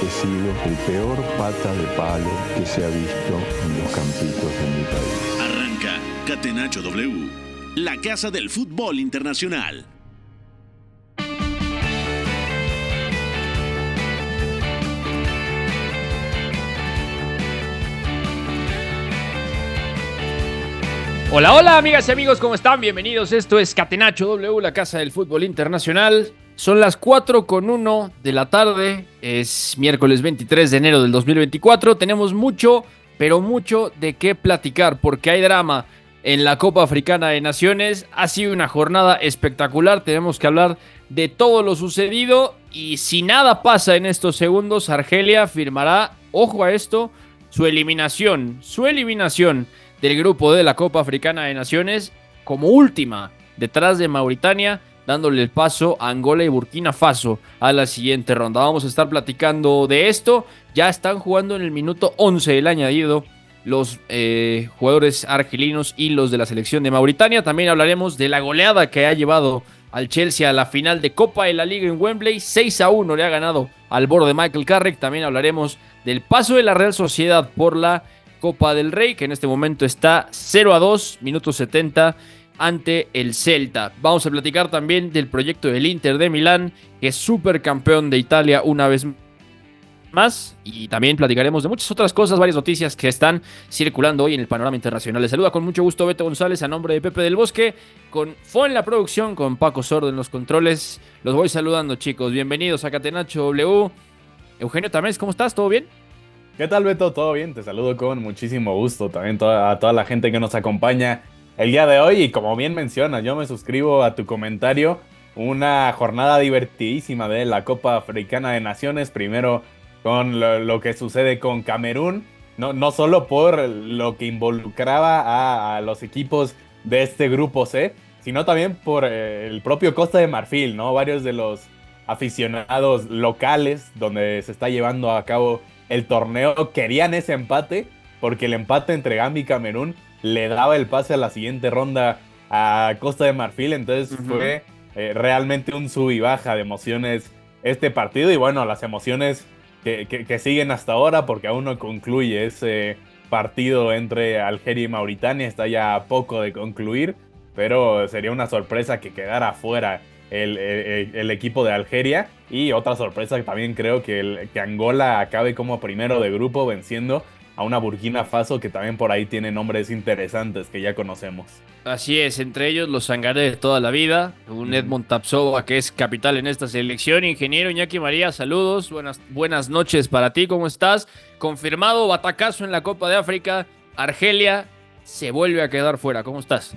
He sido el peor pata de palo que se ha visto en los campitos de mi país. Arranca Catenacho W, la casa del fútbol internacional. Hola, hola amigas y amigos, ¿cómo están? Bienvenidos. Esto es Catenacho W, la casa del fútbol internacional. Son las 4 con 1 de la tarde. Es miércoles 23 de enero del 2024. Tenemos mucho, pero mucho de qué platicar porque hay drama en la Copa Africana de Naciones. Ha sido una jornada espectacular. Tenemos que hablar de todo lo sucedido. Y si nada pasa en estos segundos, Argelia firmará, ojo a esto, su eliminación. Su eliminación del grupo de la Copa Africana de Naciones como última, detrás de Mauritania, dándole el paso a Angola y Burkina Faso a la siguiente ronda. Vamos a estar platicando de esto. Ya están jugando en el minuto 11 el añadido los eh, jugadores argelinos y los de la selección de Mauritania. También hablaremos de la goleada que ha llevado al Chelsea a la final de Copa de la Liga en Wembley. 6 a 1 le ha ganado al borde de Michael Carrick. También hablaremos del paso de la Real Sociedad por la Copa del Rey, que en este momento está 0 a 2, minuto 70 ante el Celta. Vamos a platicar también del proyecto del Inter de Milán, que es supercampeón de Italia una vez más. Y también platicaremos de muchas otras cosas, varias noticias que están circulando hoy en el panorama internacional. Les saluda con mucho gusto Beto González a nombre de Pepe del Bosque, con Fo en la producción, con Paco Sordo en los controles. Los voy saludando, chicos. Bienvenidos a Catenacho W. Eugenio Tamés, ¿cómo estás? ¿Todo bien? ¿Qué tal, Beto? ¿Todo bien? Te saludo con muchísimo gusto. También a toda la gente que nos acompaña el día de hoy. Y como bien mencionas, yo me suscribo a tu comentario. Una jornada divertidísima de la Copa Africana de Naciones. Primero con lo, que sucede con Camerún. No, no solo por lo que involucraba a, a los equipos de este grupo C, sino también por eh, el propio Costa de Marfil, ¿no? Varios de los aficionados locales donde se está llevando a cabo el torneo querían ese empate porque el empate entre Gambia y Camerún le daba el pase a la siguiente ronda a Costa de Marfil. Entonces fue eh, realmente un sub y baja de emociones este partido. Y bueno, las emociones que, que- que siguen hasta ahora porque aún no concluye ese partido entre Algeria y Mauritania. Está ya a poco de concluir, pero sería una sorpresa que quedara fuera el, el- el equipo de Algeria. Y otra sorpresa que también creo que, el- que Angola acabe como primero de grupo venciendo a una Burkina Faso que también por ahí tiene nombres interesantes que ya conocemos. Así es, entre ellos los sangaré de toda la vida, un Edmond Tapsova que es capital en esta selección, ingeniero Iñaki María, saludos, buenas, buenas noches para ti, ¿cómo estás? Confirmado batacazo en la Copa de África, Argelia se vuelve a quedar fuera, ¿cómo estás?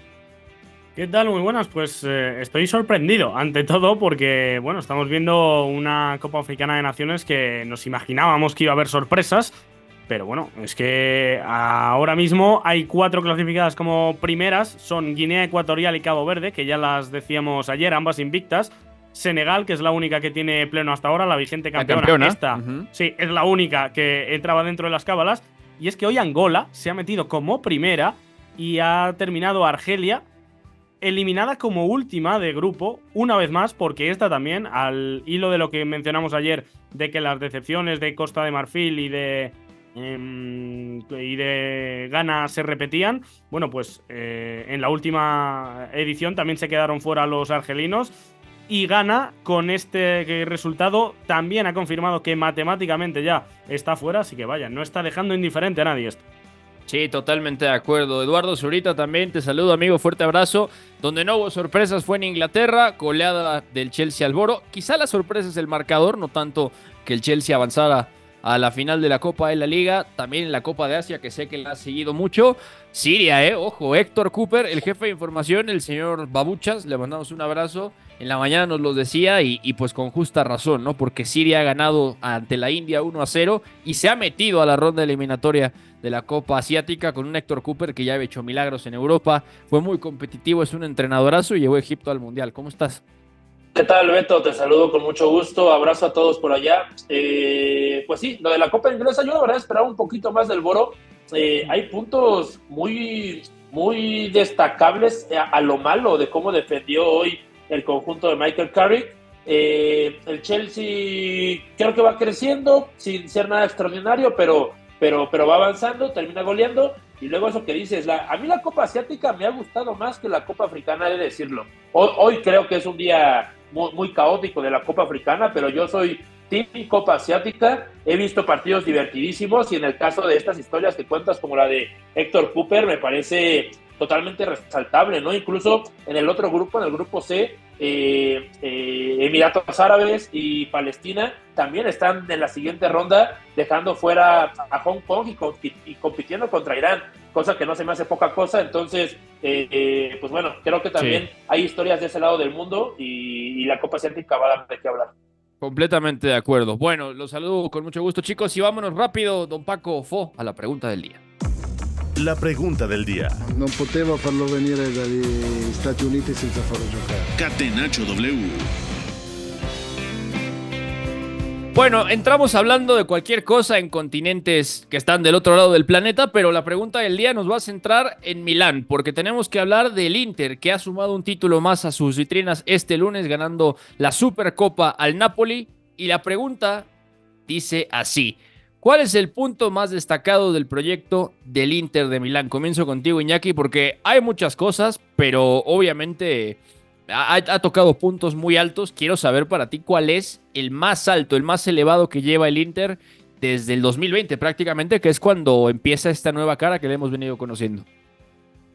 ¿Qué tal? Muy buenas. Pues eh, estoy sorprendido, ante todo, porque bueno, estamos viendo una Copa Africana de Naciones que nos imaginábamos que iba a haber sorpresas. Pero bueno, es que ahora mismo hay cuatro clasificadas como primeras. Son Guinea Ecuatorial y Cabo Verde, que ya las decíamos ayer, ambas invictas. Senegal, que es la única que tiene pleno hasta ahora, la vigente La campeona. campeona, Esta, sí, es la única que entraba dentro de las cábalas. Y es que hoy Angola se ha metido como primera y ha terminado Argelia eliminada como última de grupo, una vez más, porque esta también, al hilo de lo que mencionamos ayer, de que las decepciones de Costa de Marfil y de. Em, y de Ghana se repetían. Bueno, pues eh, en la última edición también se quedaron fuera los argelinos. Y Ghana, con este resultado, también ha confirmado que matemáticamente ya está fuera. Así que vaya, no está dejando indiferente a nadie esto. Sí, totalmente de acuerdo. Eduardo Zurita también te saludo, amigo, fuerte abrazo. Donde no hubo sorpresas fue en Inglaterra, goleada del Chelsea al Boro. Quizá la sorpresa es el marcador, no tanto que el Chelsea avanzara a la final de la Copa de la Liga, también en la Copa de Asia, que sé que la ha seguido mucho. Siria, eh, ojo, Héctor Cooper, el jefe de información, el señor Babuchas, le mandamos un abrazo. En la mañana nos lo decía y, pues con justa razón, ¿no? Porque Siria ha ganado ante la India 1 a 0 y se ha metido a la ronda eliminatoria de la Copa Asiática con un Héctor Cooper que ya ha hecho milagros en Europa. Fue muy competitivo, es un entrenadorazo y llevó a Egipto al Mundial. ¿Cómo estás? ¿Qué tal, Beto? Te saludo con mucho gusto. Abrazo a todos por allá. Eh, pues sí, lo de la Copa Inglesa, yo la verdad esperaba un poquito más del Boro. Eh, hay puntos muy, muy destacables a, lo malo de cómo defendió hoy el conjunto de Michael Carrick. Eh, el Chelsea creo que va creciendo sin ser nada extraordinario, pero, pero, pero va avanzando, termina goleando. Y luego eso que dices, a mí la Copa Asiática me ha gustado más que la Copa Africana, he de decirlo. Hoy creo que es un día muy, caótico de la Copa Africana, pero yo soy Team Copa Asiática. He visto partidos divertidísimos y en el caso de estas historias que cuentas como la de Héctor Cooper, me parece totalmente resaltable, ¿no? Incluso en el otro grupo, en el grupo C, eh, eh, Emiratos Árabes y Palestina también están en la siguiente ronda, dejando fuera a Hong Kong y, y compitiendo contra Irán, cosa que no se me hace poca cosa. Entonces, eh, pues bueno, creo que también sí. hay historias de ese lado del mundo y, y la Copa Asiática va a dar de qué hablar. Completamente de acuerdo. Bueno, los saludo con mucho gusto, chicos, y vámonos rápido, don Paco Fo, a la pregunta del día. La pregunta del día. Non poteva farlo venire dagli Stati Uniti senza farlo giocare. Catenaccio W. Bueno, entramos hablando de cualquier cosa en continentes que están del otro lado del planeta, pero la pregunta del día nos va a centrar en Milán, porque tenemos que hablar del Inter, que ha sumado un título más a sus vitrinas este lunes, ganando la Supercopa al Napoli. Y la pregunta dice así. ¿Cuál es el punto más destacado del proyecto del Inter de Milán? Comienzo contigo, Iñaki, porque hay muchas cosas, pero obviamente ha, ha, tocado puntos muy altos. Quiero saber para ti cuál es el más alto, el más elevado que lleva el Inter desde el 2020 prácticamente, que es cuando empieza esta nueva cara que le hemos venido conociendo.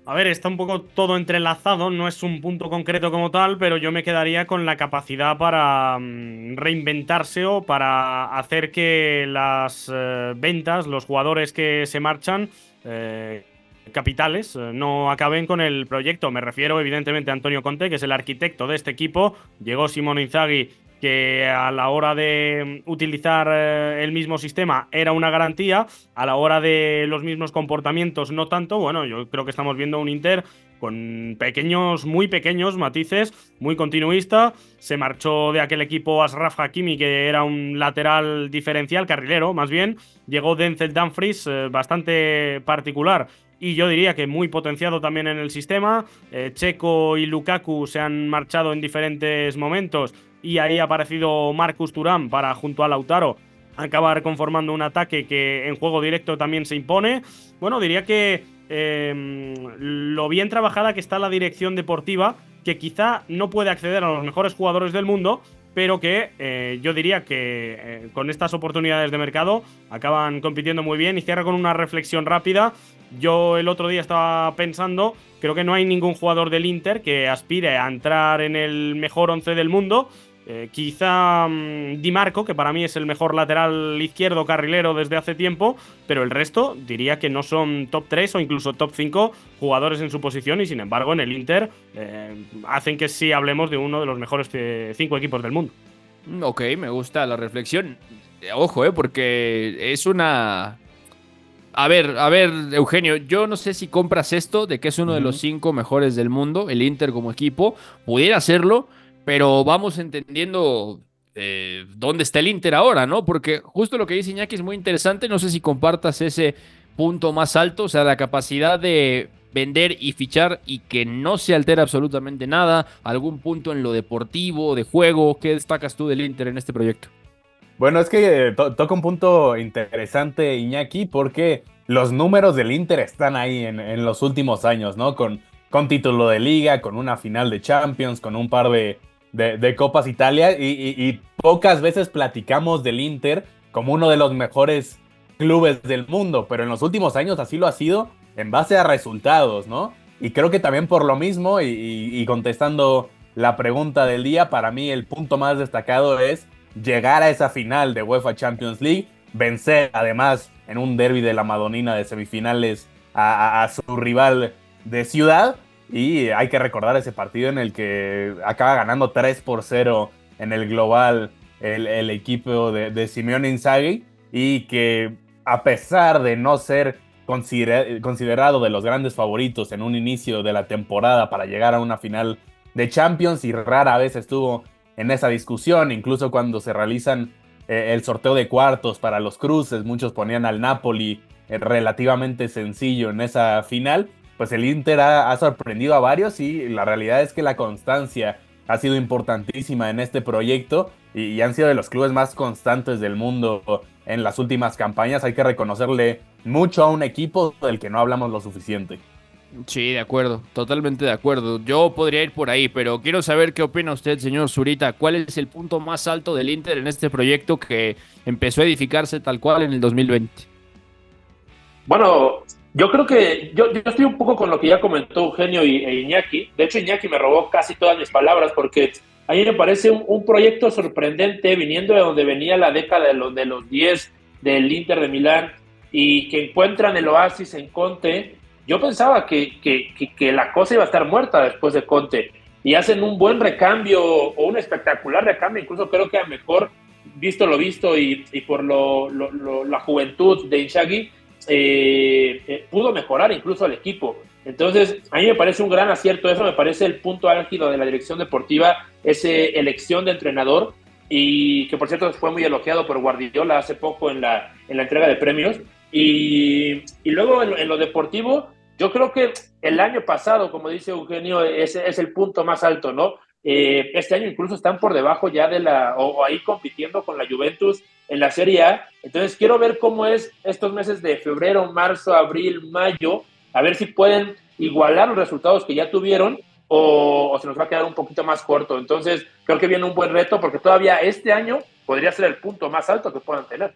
A ver, está un poco todo entrelazado, no es un punto concreto como tal, pero yo me quedaría con la capacidad para um, reinventarse o para hacer que las uh, ventas, los jugadores que se marchan, eh, capitales, uh, no acaben con el proyecto. Me refiero evidentemente a Antonio Conte, que es el arquitecto de este equipo. Llegó Simón Inzaghi que a la hora de utilizar eh, el mismo sistema era una garantía, a la hora de los mismos comportamientos no tanto, bueno, yo creo que estamos viendo un Inter con pequeños, muy pequeños matices, muy continuista, se marchó de aquel equipo Asraf Hakimi que era un lateral diferencial, carrilero más bien, llegó Denzel Dumfries, eh, bastante particular y yo diría que muy potenciado también en el sistema. Eh, Checo y Lukaku se han marchado en diferentes momentos y ahí ha aparecido Marcus Turán para, junto a Lautaro, acabar conformando un ataque que en juego directo también se impone. Bueno, diría que eh, lo bien trabajada que está la dirección deportiva, que quizá no puede acceder a los mejores jugadores del mundo, pero que eh, yo diría que eh, con estas oportunidades de mercado acaban compitiendo muy bien y cierra con una reflexión rápida. Yo el otro día estaba pensando, creo que no hay ningún jugador del Inter que aspire a entrar en el mejor once del mundo. Eh, quizá um, Di Marco, que para mí es el mejor lateral izquierdo carrilero desde hace tiempo, pero el resto diría que no son top 3 o incluso top 5 jugadores en su posición y sin embargo en el Inter eh, hacen que sí hablemos de uno de los mejores 5 equipos del mundo. Ok, me gusta la reflexión. Ojo, eh, porque es una... A ver, a ver, Eugenio, yo no sé si compras esto de que es uno uh -huh. de los cinco mejores del mundo, el Inter como equipo, pudiera hacerlo, pero vamos entendiendo eh, dónde está el Inter ahora, ¿no? Porque justo lo que dice Iñaki es muy interesante, no sé si compartas ese punto más alto, o sea, la capacidad de vender y fichar y que no se altera absolutamente nada, algún punto en lo deportivo, de juego, ¿qué destacas tú del Inter en este proyecto? Bueno, es que to toca un punto interesante, Iñaki, porque los números del Inter están ahí en, en los últimos años, ¿no? Con, con título de liga, con una final de Champions, con un par de, de, Copas Italia y, pocas veces platicamos del Inter como uno de los mejores clubes del mundo, pero en los últimos años así lo ha sido en base a resultados, ¿no? Y creo que también por lo mismo, y contestando la pregunta del día, para mí el punto más destacado es llegar a esa final de UEFA Champions League vencer además en un derby de la Madonina de semifinales a, su rival de ciudad. Y hay que recordar ese partido en el que acaba ganando 3 por 0 en el global el, equipo de, de Simeone Inzaghi. Y que a pesar de no ser considerado de los grandes favoritos en un inicio de la temporada para llegar a una final de Champions y rara vez estuvo en esa discusión, incluso cuando se realizan eh, el sorteo de cuartos para los cruces, muchos ponían al Napoli eh, relativamente sencillo en esa final, pues el Inter ha, sorprendido a varios y la realidad es que la constancia ha sido importantísima en este proyecto y, han sido de los clubes más constantes del mundo en las últimas campañas. Hay que reconocerle mucho a un equipo del que no hablamos lo suficiente. Sí, de acuerdo, totalmente de acuerdo. Yo podría ir por ahí, pero quiero saber qué opina usted, señor Zurita. ¿Cuál es el punto más alto del Inter en este proyecto que empezó a edificarse tal cual en el 2020? Bueno, yo creo que yo, estoy un poco con lo que ya comentó Eugenio y, e Iñaki. De hecho, Iñaki me robó casi todas mis palabras porque a mí me parece un, proyecto sorprendente viniendo de donde venía la década de los, de los 10 del Inter de Milán y que encuentran el oasis en Conte. Yo pensaba que, que, la cosa iba a estar muerta después de Conte y hacen un buen recambio o un espectacular recambio, incluso creo que a mejor visto lo visto y, por la juventud de Inzaghi, eh, eh, pudo mejorar incluso al equipo. Entonces, a mí me parece un gran acierto eso, me parece el punto álgido de la dirección deportiva, esa elección de entrenador, y que por cierto fue muy elogiado por Guardiola hace poco en la, en la entrega de premios. Y, y luego en, lo deportivo, yo creo que el año pasado, como dice Eugenio, ese es el punto más alto, ¿no? Eh, este año incluso están por debajo ya de la, o, ahí compitiendo con la Juventus en la Serie A. Entonces quiero ver cómo es estos meses de febrero, marzo, abril, mayo, a ver si pueden igualar los resultados que ya tuvieron o, se nos va a quedar un poquito más corto. Entonces, creo que viene un buen reto porque todavía este año podría ser el punto más alto que puedan tener.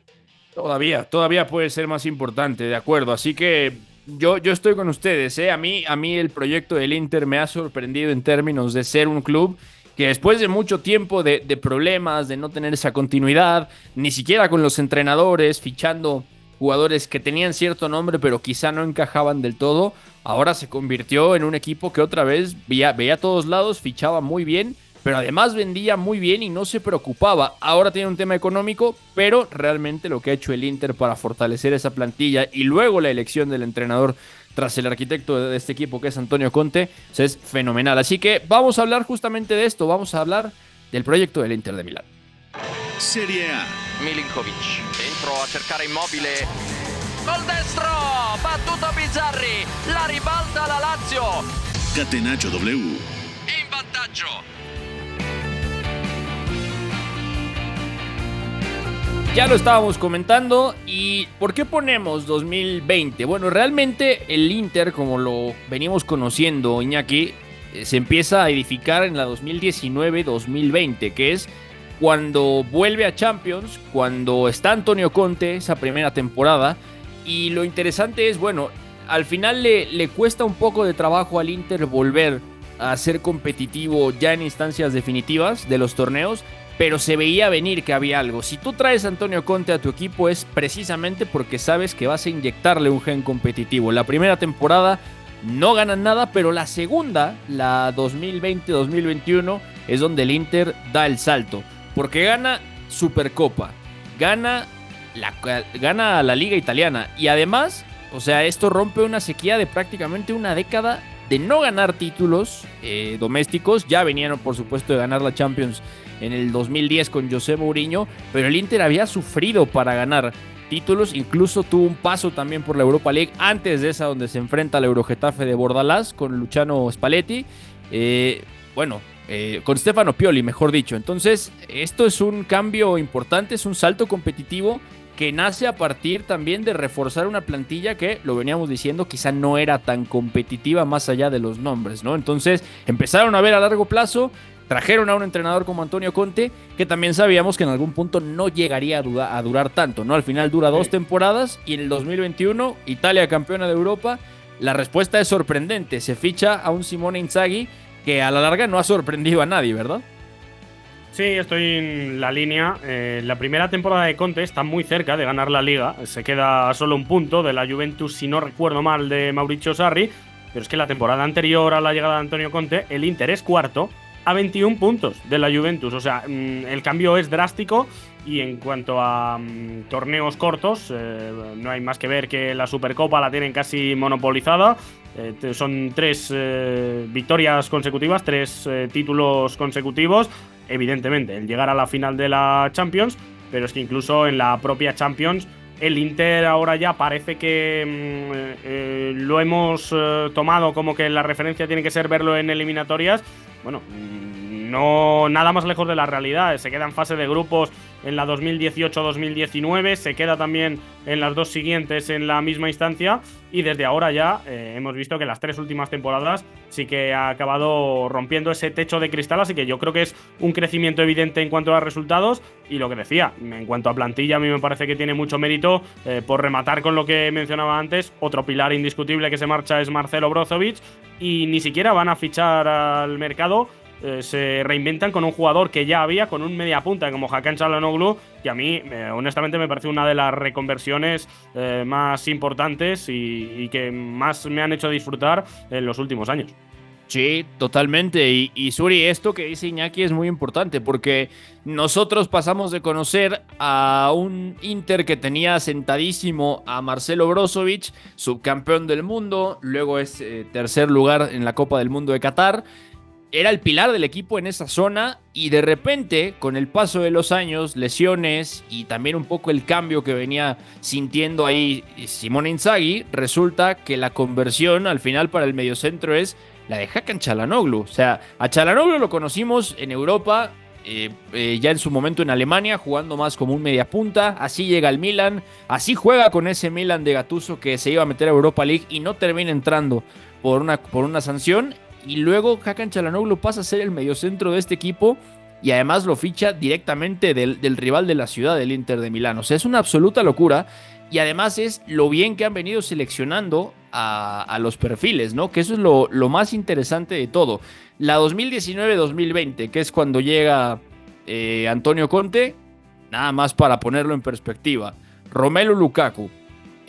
Todavía, todavía puede ser más importante, de acuerdo. Así que yo, yo estoy con ustedes. ¿eh? A, mí, a mí el proyecto del Inter me ha sorprendido en términos de ser un club que después de mucho tiempo de, de problemas, de no tener esa continuidad, ni siquiera con los entrenadores, fichando jugadores que tenían cierto nombre pero quizá no encajaban del todo, ahora se convirtió en un equipo que otra vez veía, veía a todos lados, fichaba muy bien, pero además vendía muy bien y no se preocupaba. Ahora tiene un tema económico, pero realmente lo que ha hecho el Inter para fortalecer esa plantilla y luego la elección del entrenador tras el arquitecto de este equipo que es Antonio Conte, es fenomenal. Así que vamos a hablar justamente de esto, vamos a hablar del proyecto del Inter de Milán. Serie A. Milinkovic, dentro a cercare Immobile. Col destro, battuto Bizzarri, la ribalta la Lazio. Catenaccio W. In vantaggio. Ya lo estábamos comentando y ¿por qué ponemos 2020? Bueno, realmente el Inter, como lo venimos conociendo, Iñaki, eh, se empieza a edificar en la 2019-2020, que es cuando vuelve a Champions, cuando está Antonio Conte esa primera temporada. Y lo interesante es, bueno, al final le, le cuesta un poco de trabajo al Inter volver a ser competitivo ya en instancias definitivas de los torneos, pero se veía venir que había algo. Si tú traes a Antonio Conte a tu equipo es precisamente porque sabes que vas a inyectarle un gen competitivo. La primera temporada no ganan nada, pero la segunda, la 2020-2021, es donde el Inter da el salto. Porque gana Supercopa, gana la, gana la Liga Italiana y además, o sea, esto rompe una sequía de prácticamente una década de no ganar títulos eh, domésticos. Ya venían, por supuesto, de ganar la Champions en el 2010 con José Mourinho, pero el Inter había sufrido para ganar títulos, incluso tuvo un paso también por la Europa League antes de esa donde se enfrenta al Eurogetafe de Bordalás con Luciano Spalletti. Eh, bueno, eh, con Stefano Pioli, mejor dicho. Entonces, esto es un cambio importante, es un salto competitivo que nace a partir también de reforzar una plantilla que, lo veníamos diciendo, quizá no era tan competitiva más allá de los nombres, ¿no? Entonces, empezaron a ver a largo plazo, trajeron a un entrenador como Antonio Conte, que también sabíamos que en algún punto no llegaría a, a durar tanto, ¿no? Al final dura dos temporadas y en el 2021, Italia campeona de Europa. La respuesta es sorprendente. Se ficha a un Simone Inzaghi que a la larga no ha sorprendido a nadie, ¿verdad? Sí, estoy en la línea. Eh, la primera temporada de Conte está muy cerca de ganar la liga. Se queda a solo un punto de la Juventus, si no recuerdo mal, de Mauricio Sarri. Pero es que la temporada anterior a la llegada de Antonio Conte, el Inter es cuarto a 21 puntos de la Juventus. O sea, mm, el cambio es drástico. Y en cuanto a mm, torneos cortos, eh, no hay más que ver que la Supercopa la tienen casi monopolizada. Eh, son tres eh, victorias consecutivas, tres títulos consecutivos. Evidentemente, el llegar a la final de la Champions, pero es que incluso en la propia Champions el Inter ahora ya parece que mm, lo hemos tomado como que la referencia tiene que ser verlo en eliminatorias. Bueno, no nada más lejos de la realidad. Se queda en fase de grupos en la 2018-2019, se queda también en las dos siguientes en la misma instancia y desde ahora ya eh, hemos visto que las tres últimas temporadas sí que ha acabado rompiendo ese techo de cristal, así que yo creo que es un crecimiento evidente en cuanto a resultados y lo que decía, en cuanto a plantilla a mí me parece que tiene mucho mérito eh, por rematar con lo que mencionaba antes, otro pilar indiscutible que se marcha es Marcelo Brozovic y ni siquiera van a fichar al mercado eh, se reinventan con un jugador que ya había, con un media punta como Hakan Çalhanoğlu, que a mí, eh, honestamente, me parece una de las reconversiones eh, más importantes y, que más me han hecho disfrutar en los últimos años. Sí, totalmente. Y, Suri, esto que dice Iñaki es muy importante porque nosotros pasamos de conocer a un Inter que tenía sentadísimo a Marcelo Brozovic, subcampeón del mundo, luego es tercer lugar en la Copa del Mundo de Qatar era el pilar del equipo en esa zona y de repente, con el paso de los años, lesiones y también un poco el cambio que venía sintiendo ahí Simone Inzaghi, resulta que la conversión al final para el mediocentro es la de Hakan Chalanoglu. O sea, a Chalanoglu lo conocimos en Europa, eh, eh, ya en su momento en Alemania, jugando más como un mediapunta. Así llega al Milan, así juega con ese Milan de Gatuso que se iba a meter a Europa League y no termina entrando por una, por una sanción y luego Hakan Chalanoglu pasa a ser el mediocentro de este equipo y además lo ficha directamente del, rival de la ciudad, del Inter de Milán. O sea, es una absoluta locura y además es lo bien que han venido seleccionando a, los perfiles, ¿no? Que eso es lo, lo más interesante de todo. La 2019-2020, que es cuando llega eh, Antonio Conte, nada más para ponerlo en perspectiva. Romelu Lukaku,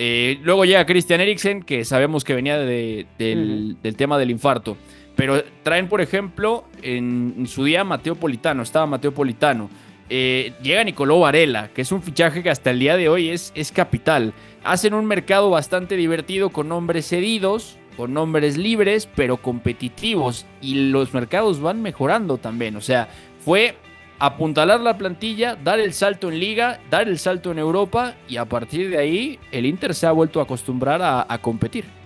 eh, luego llega Christian Eriksen, que sabemos que venía del, del, tema del infarto. Pero traen, por ejemplo, en, su día Mateo Politano, estaba Mateo Politano. Eh, llega Nicolò Varela, que es un fichaje que hasta el día de hoy es, es capital. Hacen un mercado bastante divertido con nombres cedidos, con nombres libres, pero competitivos. Y los mercados van mejorando también. O sea, fue apuntalar la plantilla, dar el salto en liga, dar el salto en Europa y a partir de ahí el Inter se ha vuelto a acostumbrar a competir.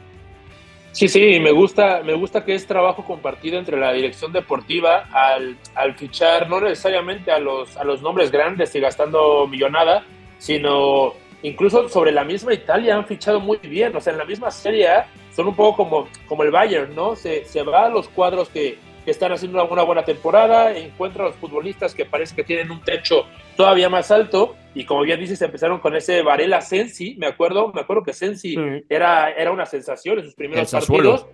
Sí, sí, me gusta, me gusta que es trabajo compartido entre la dirección deportiva al, fichar no necesariamente a los, a los nombres grandes y gastando millonada, sino incluso sobre la misma Italia han fichado muy bien. O sea, en la misma serie son un poco como, como el Bayern, ¿no? Se, se va a los cuadros que, que están haciendo una, buena temporada, encuentra a los futbolistas que parece que tienen un techo todavía más alto y como bien dices empezaron con ese Varela Sensi, me acuerdo, me acuerdo que Sensi era, era una sensación en sus primeros partidos.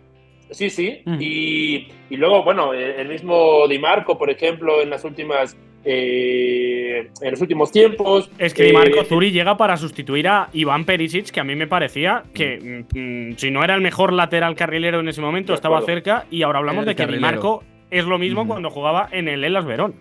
Sí, sí, y, y, luego, bueno, el mismo Di Marco, por ejemplo, en las últimas eh, en los últimos tiempos. Es que Di Marco eh, Zuri llega para sustituir a Iván Perisic, que a mí me parecía que mm, si no era el mejor lateral carrilero en ese momento, estaba cerca. Y ahora hablamos de que Di Marco es lo mismo cuando jugaba en el Elas Verón.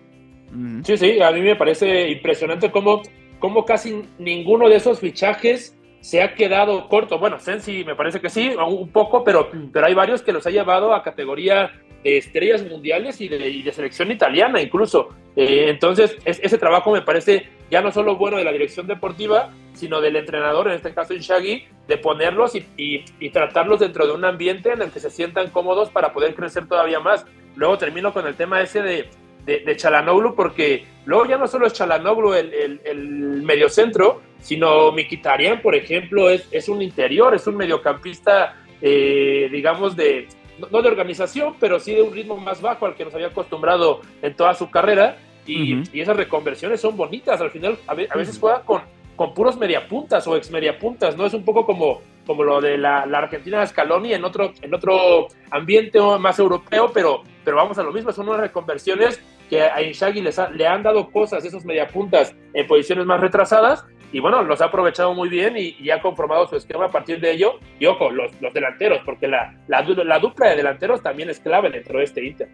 Sí, sí, a mí me parece impresionante cómo, cómo casi ninguno de esos fichajes se ha quedado corto. Bueno, Sensi me parece que sí, un poco, pero, pero hay varios que los ha llevado a categoría de estrellas mundiales y de, selección italiana incluso. Eh, entonces, ese trabajo me parece ya no solo bueno de la dirección deportiva, sino del entrenador, en este caso Inshagui, de ponerlos y, tratarlos dentro de un ambiente en el que se sientan cómodos para poder crecer todavía más. Luego termino con el tema ese de, de, Chalanoglu, porque luego ya no solo es Chalanoglu el, el, el mediocentro, sino Mikitarian, por ejemplo, es, es un interior, es un mediocampista, eh, digamos, de, no de organización, pero sí de un ritmo más bajo al que nos había acostumbrado en toda su carrera. Y, esas reconversiones son bonitas. Al final, a, veces juega con, con puros mediapuntas o ex mediapuntas, ¿no? Es un poco como, como lo de la, la Argentina de Scaloni en otro, en otro ambiente más europeo, pero, pero vamos a lo mismo. Son unas reconversiones que a Inzaghi les le han dado cosas, esos mediapuntas en posiciones más retrasadas, y bueno, los ha aprovechado muy bien y, ha conformado su esquema a partir de ello. Y ojo, los, los delanteros, porque la, la, la, dupla de delanteros también es clave dentro de este Inter.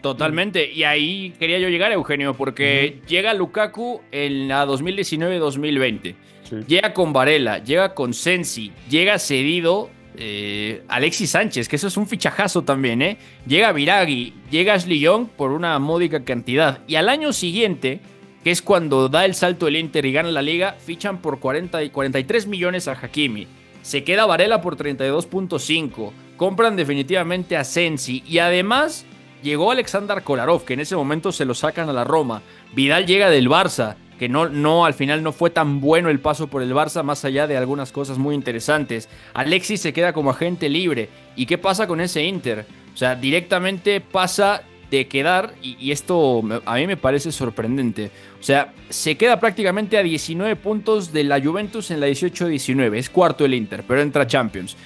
Totalmente, y ahí quería yo llegar, Eugenio, porque llega Lukaku en la 2019-2020. Llega con Varela, llega con Sensi, llega cedido eh, Alexis Sánchez, que eso es un fichajazo también, ¿eh? Llega Viragui, llega Ashley Young por una módica cantidad. Y al año siguiente, que es cuando da el salto el Inter y gana la liga, fichan por 40 y 43 millones a Hakimi. Se queda Varela por 32.5. Compran definitivamente a Sensi. Y además llegó Alexander Kolarov, que en ese momento se lo sacan a la Roma. Vidal llega del Barça que no, no, al final no fue tan bueno el paso por el Barça, más allá de algunas cosas muy interesantes. Alexis se queda como agente libre. ¿Y qué pasa con ese Inter? O sea, directamente pasa de quedar, y, esto a mí me parece sorprendente, o sea, se queda prácticamente a 19 puntos de la Juventus en la 18-19, es cuarto el Inter, pero entra Champions.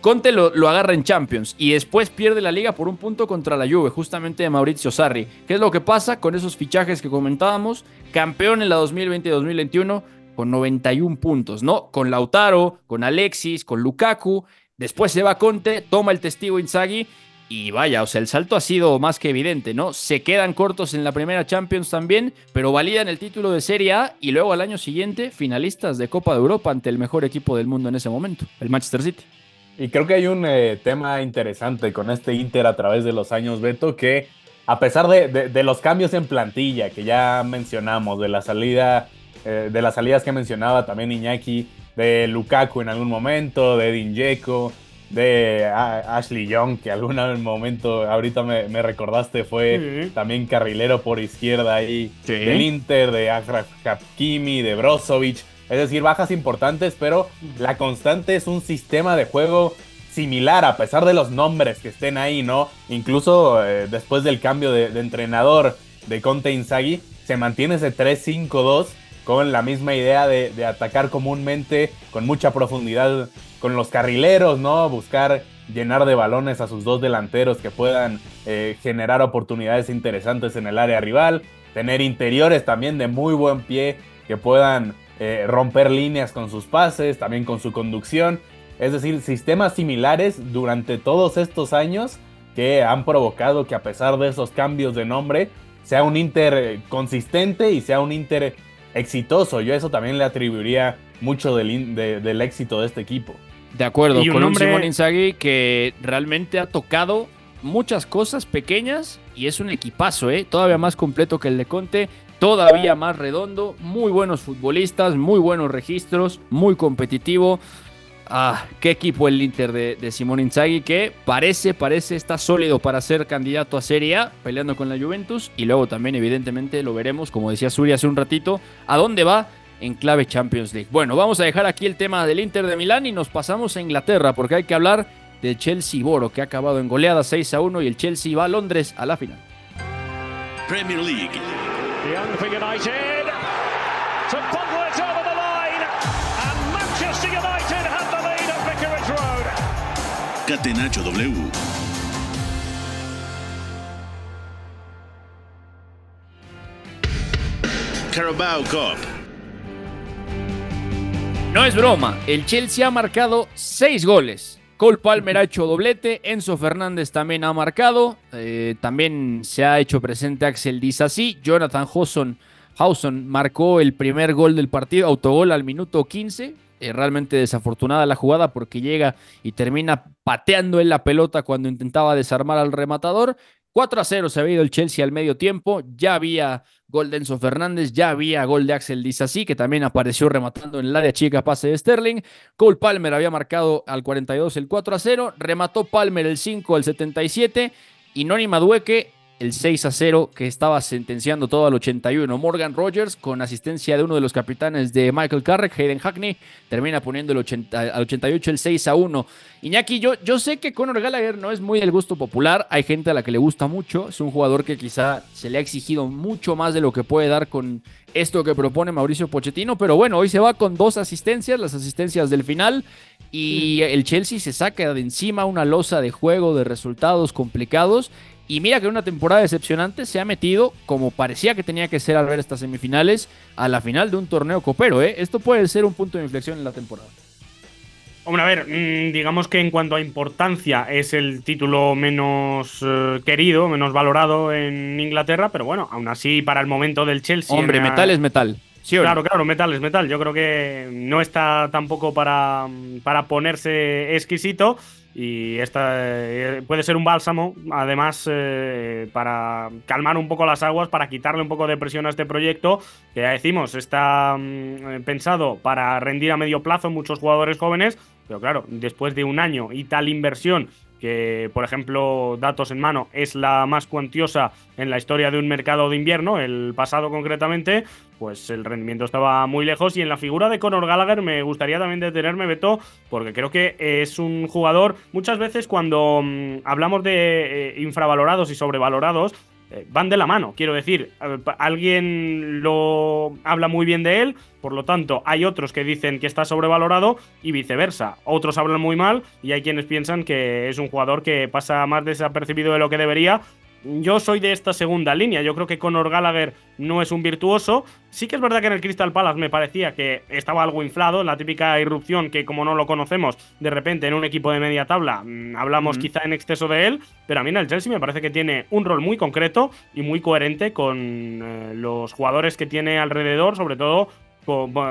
Conte lo, agarra en Champions y después pierde la liga por un punto contra la Juve, justamente de Mauricio Sarri. ¿Qué es lo que pasa con esos fichajes que comentábamos? Campeón en la 2020-2021 con 91 puntos, ¿no? Con Lautaro, con Alexis, con Lukaku. Después se va Conte, toma el testigo Inzaghi y vaya, o sea, el salto ha sido más que evidente, ¿no? Se quedan cortos en la primera Champions también, pero validan el título de Serie A y luego al año siguiente finalistas de Copa de Europa ante el mejor equipo del mundo en ese momento, el Manchester City. Y creo que hay un eh, tema interesante con este Inter a través de los años, Beto, que a pesar de, los cambios en plantilla que ya mencionamos, de la salida, eh, de las salidas que mencionaba también Iñaki, de Lukaku en algún momento, de Edin de Ashley Young, que algún momento, ahorita me, recordaste, fue también carrilero por izquierda ahí, del Inter, de Akraf Hakimi, de Brozovic. Es decir, bajas importantes, pero la constante es un sistema de juego similar a pesar de los nombres que estén ahí, ¿no? Incluso eh, después del cambio de, entrenador de Conte Inzaghi, se mantiene ese 3-5-2 con la misma idea de, atacar comúnmente con mucha profundidad con los carrileros, ¿no? Buscar llenar de balones a sus dos delanteros que puedan eh, generar oportunidades interesantes en el área rival, tener interiores también de muy buen pie que puedan eh, romper líneas con sus pases, también con su conducción. Es decir, sistemas similares durante todos estos años que han provocado que a pesar de esos cambios de nombre, sea un Inter eh, consistente y sea un Inter exitoso. Yo eso también le atribuiría mucho del, del éxito de este equipo. De acuerdo, con un Simón Inzaghi que realmente ha tocado muchas cosas pequeñas y es un equipazo, ¿eh? todavía más completo que el de Conte todavía más redondo, muy buenos futbolistas, muy buenos registros, muy competitivo. Ah, qué equipo el Inter de, de Simón Inzaghi que parece, parece, está sólido para ser candidato a Serie A, peleando con la Juventus. Y luego también, evidentemente, lo veremos, como decía Suri hace un ratito, a dónde va en clave Champions League. Bueno, vamos a dejar aquí el tema del Inter de Milán y nos pasamos a Inglaterra, porque hay que hablar del Chelsea Boro, que ha acabado en goleada 6 a 1 y el Chelsea va a Londres a la final. Premier League. Young Catenacho W. Carabao Cup. No es broma, el Chelsea ha marcado seis goles Cole Palmer ha hecho doblete, Enzo Fernández también ha marcado, eh, también se ha hecho presente Axel Disasi, Jonathan Hawson, marcó el primer gol del partido, autogol al minuto 15, eh, realmente desafortunada la jugada porque llega y termina pateando en la pelota cuando intentaba desarmar al rematador. 4 a 0 se había ido el Chelsea al medio tiempo, ya había Gol de Enzo Fernández, ya había gol de Axel Disasi, que también apareció rematando en el área chica pase de Sterling. Cole Palmer había marcado al 42 el 4 a 0, remató Palmer el 5 al 77 y Noni Madueque el 6 a 0 que estaba sentenciando todo al 81. Morgan Rogers, con asistencia de uno de los capitanes de Michael Carrick, Hayden Hackney, termina poniendo el 80, al 88 el 6 a 1. Iñaki, yo, yo sé que Conor Gallagher no es muy del gusto popular, hay gente a la que le gusta mucho, es un jugador que quizá se le ha exigido mucho más de lo que puede dar con esto que propone Mauricio Pochettino, pero bueno, hoy se va con dos asistencias, las asistencias del final, y el Chelsea se saca de encima una losa de juego, de resultados complicados, Y mira que en una temporada decepcionante se ha metido, como parecía que tenía que ser al ver estas semifinales, a la final de un torneo copero. ¿eh? Esto puede ser un punto de inflexión en la temporada. Hombre, a ver, mm, digamos que en cuanto a importancia es el título menos eh, querido, menos valorado en Inglaterra, pero bueno, aún así para el momento del Chelsea. Hombre, metal es metal. ¿Sí claro, claro, metal es metal. Yo creo que no está tampoco para, para ponerse exquisito y esta eh, puede ser un bálsamo, además, eh, para calmar un poco las aguas, para quitarle un poco de presión a este proyecto, que ya decimos, está mm, pensado para rendir a medio plazo muchos jugadores jóvenes, pero claro, después de un año y tal inversión que, por ejemplo, datos en mano, es la más cuantiosa en la historia de un mercado de invierno, el pasado concretamente, pues el rendimiento estaba muy lejos. Y en la figura de Conor Gallagher me gustaría también detenerme, Beto, porque creo que es un jugador, muchas veces cuando mm, hablamos de eh, infravalorados y sobrevalorados, van de la mano. Quiero decir, eh, alguien lo habla muy bien de él, por lo tanto, hay otros que dicen que está sobrevalorado y viceversa. Otros hablan muy mal y hay quienes piensan que es un jugador que pasa más desapercibido de lo que debería yo soy de esta segunda línea. Yo creo que Conor Gallagher no es un virtuoso. Sí que es verdad que en el Crystal Palace me parecía que estaba algo inflado, la típica irrupción que como no lo conocemos, de repente en un equipo de media tabla mm, hablamos quizá en exceso de él, pero a mí en el Chelsea me parece que tiene un rol muy concreto y muy coherente con eh, los jugadores que tiene alrededor, sobre todo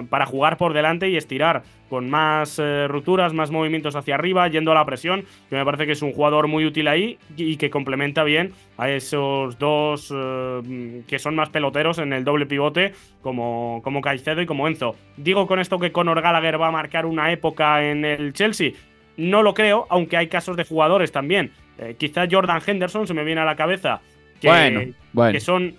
para jugar por delante y estirar con más eh, rupturas, más movimientos hacia arriba, yendo a la presión, que me parece que es un jugador muy útil ahí y que complementa bien a esos dos eh, que son más peloteros en el doble pivote, como, como Caicedo y como Enzo. Digo con esto que Conor Gallagher va a marcar una época en el Chelsea. No lo creo, aunque hay casos de jugadores también. Eh, quizá Jordan Henderson se me viene a la cabeza. Que, que son,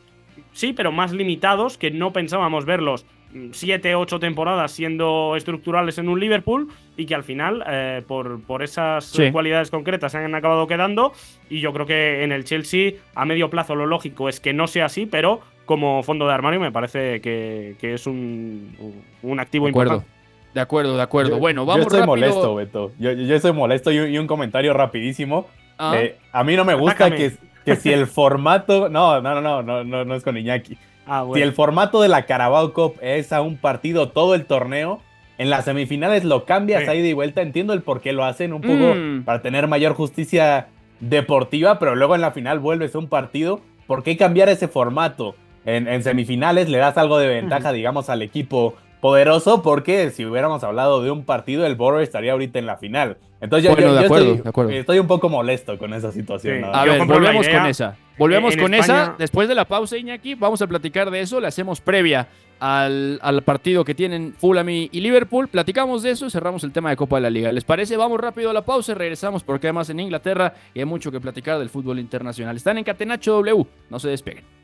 sí, pero más limitados, que no pensábamos verlos siete, ocho temporadas siendo estructurales en un Liverpool y que al final, eh, por, por, esas cualidades concretas, se han acabado quedando. Y yo creo que en el Chelsea, a medio plazo, lo lógico es que no sea así, pero como fondo de armario me parece que, es un, un activo de acuerdo. importante. De acuerdo, de acuerdo. bueno, vamos Yo estoy molesto, Beto. Yo, yo estoy molesto y, un comentario rapidísimo. Ah. Eh, a mí no me gusta que, que si el formato. No, no, no, no, no, no es con Iñaki. Ah, si el formato de la Carabao Cup es a un partido todo el torneo, en las semifinales lo cambias ahí de vuelta. Entiendo el por qué lo hacen, un poco mm. para tener mayor justicia deportiva, pero luego en la final vuelves a un partido. ¿Por qué cambiar ese formato? En, semifinales le das algo de ventaja, digamos, al equipo poderoso, porque si hubiéramos hablado de un partido, el Borough estaría ahorita en la final. Entonces yo, estoy, un poco molesto con esa situación. A ver, volvemos con esa. Volvemos con esa. Después de la pausa, Iñaki, vamos a platicar de eso. Le hacemos previa al, partido que tienen Fulham y Liverpool. Platicamos de eso y cerramos el tema de Copa de la Liga. ¿Les parece? Vamos rápido a la pausa y regresamos porque además en Inglaterra hay mucho que platicar del fútbol internacional. Están en Catenacho W. No se despeguen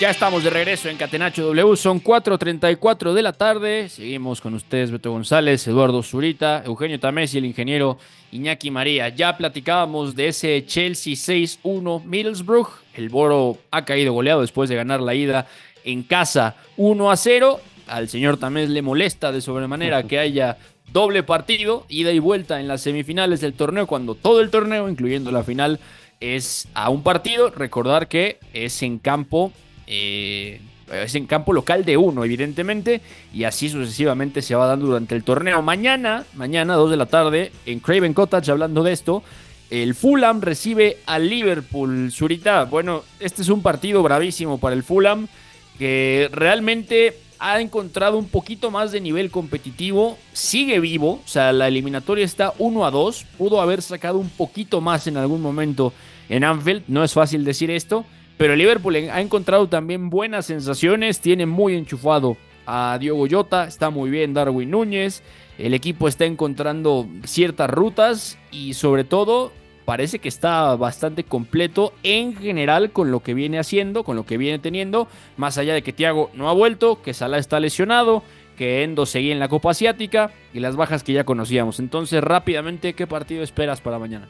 Ya estamos de regreso en Catenacho W, son 4.34 de la tarde. Seguimos con ustedes, Beto González, Eduardo Zurita, Eugenio Tamés y el ingeniero Iñaki María. Ya platicábamos de ese Chelsea 6-1 Middlesbrough. El Boro ha caído goleado después de ganar la ida en casa 1-0. Al señor Tamés le molesta de sobremanera que haya doble partido, ida y vuelta en las semifinales del torneo, cuando todo el torneo, incluyendo la final, es a un partido. Recordar que es en campo eh, es en campo local de uno, evidentemente, y así sucesivamente se va dando durante el torneo. Mañana, mañana, 2 de la tarde, en Craven Cottage, hablando de esto, el Fulham recibe al Liverpool. Zurita, bueno, este es un partido bravísimo para el Fulham, que realmente ha encontrado un poquito más de nivel competitivo, sigue vivo, o sea, la eliminatoria está 1 a 2, pudo haber sacado un poquito más en algún momento en Anfield, no es fácil decir esto, pero Liverpool ha encontrado también buenas sensaciones, tiene muy enchufado a Diogo Jota, está muy bien Darwin Núñez, el equipo está encontrando ciertas rutas y sobre todo parece que está bastante completo en general con lo que viene haciendo, con lo que viene teniendo, más allá de que Thiago no ha vuelto, que Salah está lesionado, que Endo seguía en la Copa Asiática y las bajas que ya conocíamos. Entonces, rápidamente, ¿qué partido esperas para mañana?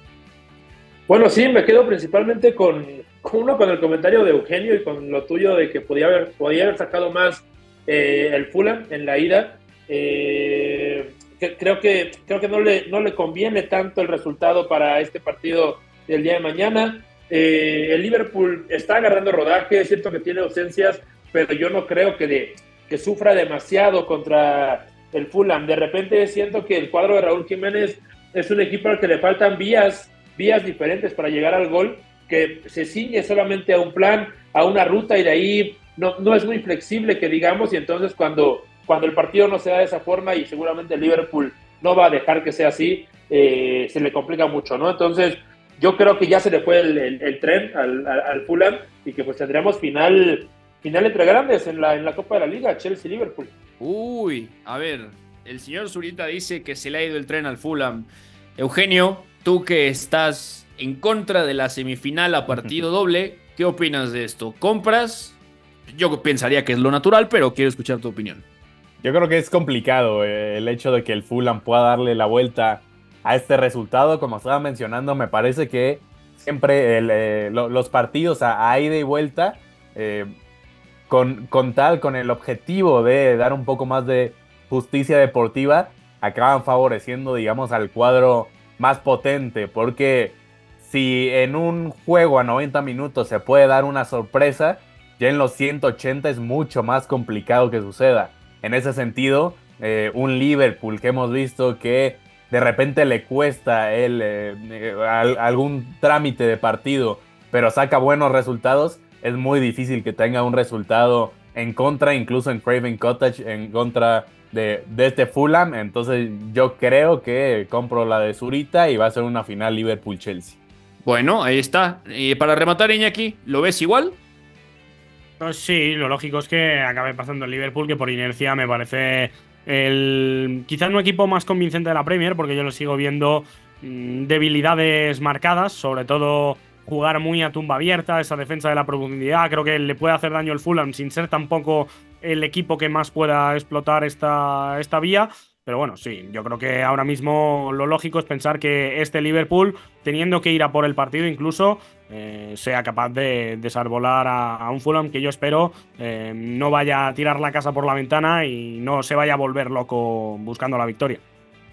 Bueno, sí, me quedo principalmente con, uno con el comentario de Eugenio y con lo tuyo de que podía haber, podía haber sacado más eh, el Fulham en la ida. Eh, creo que, creo que no, le, no le conviene tanto el resultado para este partido del día de mañana. Eh, el Liverpool está agarrando rodaje, es cierto que tiene ausencias, pero yo no creo que, que sufra demasiado contra el Fulham. De repente siento que el cuadro de Raúl Jiménez es un equipo al que le faltan vías, vías diferentes para llegar al gol, que se ciñe solamente a un plan, a una ruta y de ahí no, no es muy flexible que digamos y entonces cuando cuando el partido no se da de esa forma y seguramente el Liverpool no va a dejar que sea así, eh, se le complica mucho, ¿no? Entonces, yo creo que ya se le fue el, tren al, al, Fulham y que pues tendríamos final, final entre grandes en la, en la Copa de la Liga, Chelsea-Liverpool. Uy, a ver, el señor Zurita dice que se le ha ido el tren al Fulham. Eugenio, tú que estás en contra de la semifinal a partido doble, ¿qué opinas de esto? ¿Compras? Yo pensaría que es lo natural, pero quiero escuchar tu opinión. Yo creo que es complicado eh, el hecho de que el Fulham pueda darle la vuelta a este resultado. Como estaba mencionando, me parece que siempre eh, los partidos a, ida y vuelta, eh, con, con, tal, con el objetivo de dar un poco más de justicia deportiva, acaban favoreciendo, digamos, al cuadro más potente. Porque si en un juego a 90 minutos se puede dar una sorpresa, ya en los 180 es mucho más complicado que suceda en ese sentido, eh, un Liverpool que hemos visto que de repente le cuesta el, eh, eh, algún trámite de partido, pero saca buenos resultados, es muy difícil que tenga un resultado en contra, incluso en Craven Cottage, en contra de, de, este Fulham. Entonces yo creo que compro la de Zurita y va a ser una final Liverpool-Chelsea. Bueno, ahí está. Y para rematar, Iñaki, ¿lo ves igual? Pues sí, lo lógico es que acabe pasando el Liverpool, que por inercia me parece el quizás no equipo más convincente de la Premier, porque yo lo sigo viendo mm, debilidades marcadas, sobre todo jugar muy a tumba abierta, esa defensa de la profundidad, creo que le puede hacer daño el Fulham sin ser tampoco el equipo que más pueda explotar esta, esta vía. Pero bueno, sí, yo creo que ahora mismo lo lógico es pensar que este Liverpool, teniendo que ir a por el partido incluso, eh, sea capaz de desarbolar a, un Fulham que yo espero eh, no vaya a tirar la casa por la ventana y no se vaya a volver loco buscando la victoria.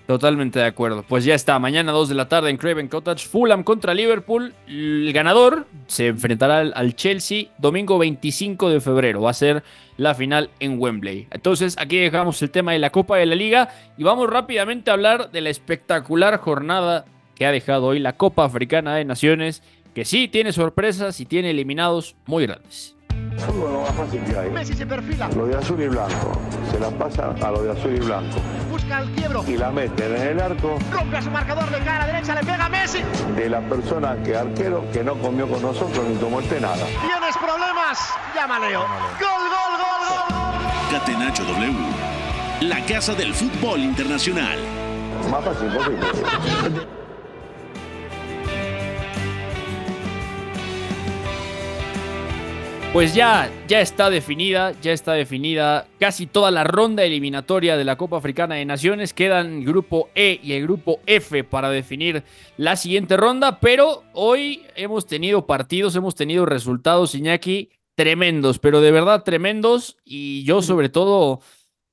Totalmente de acuerdo. Pues ya está, mañana 2 de la tarde en Craven Cottage, Fulham contra Liverpool. El ganador se enfrentará al Chelsea domingo 25 de febrero. Va a ser la final en Wembley. Entonces aquí dejamos el tema de la Copa de la Liga y vamos rápidamente a hablar de la espectacular jornada que ha dejado hoy la Copa Africana de Naciones, que sí tiene sorpresas y tiene eliminados muy grandes. Fútbol lo más fácil que hay. Messi se perfila. Lo de azul y blanco. Se la pasa a lo de azul y blanco. Busca el quiebro. Y la mete en el arco. Rompe a su marcador de cara derecha, le pega a Messi. De la persona que arquero que no comió con nosotros ni tomó este nada. ¿Tienes problemas? Llama Leo. Gol, gol, gol, gol. Catenacho W. La casa del fútbol internacional. Más fácil posible. Pues ya, ya está definida, ya está definida casi toda la ronda eliminatoria de la Copa Africana de Naciones. Quedan el grupo E y el grupo F para definir la siguiente ronda, pero hoy hemos tenido partidos, hemos tenido resultados, Iñaki, tremendos, pero de verdad tremendos. Y yo sobre todo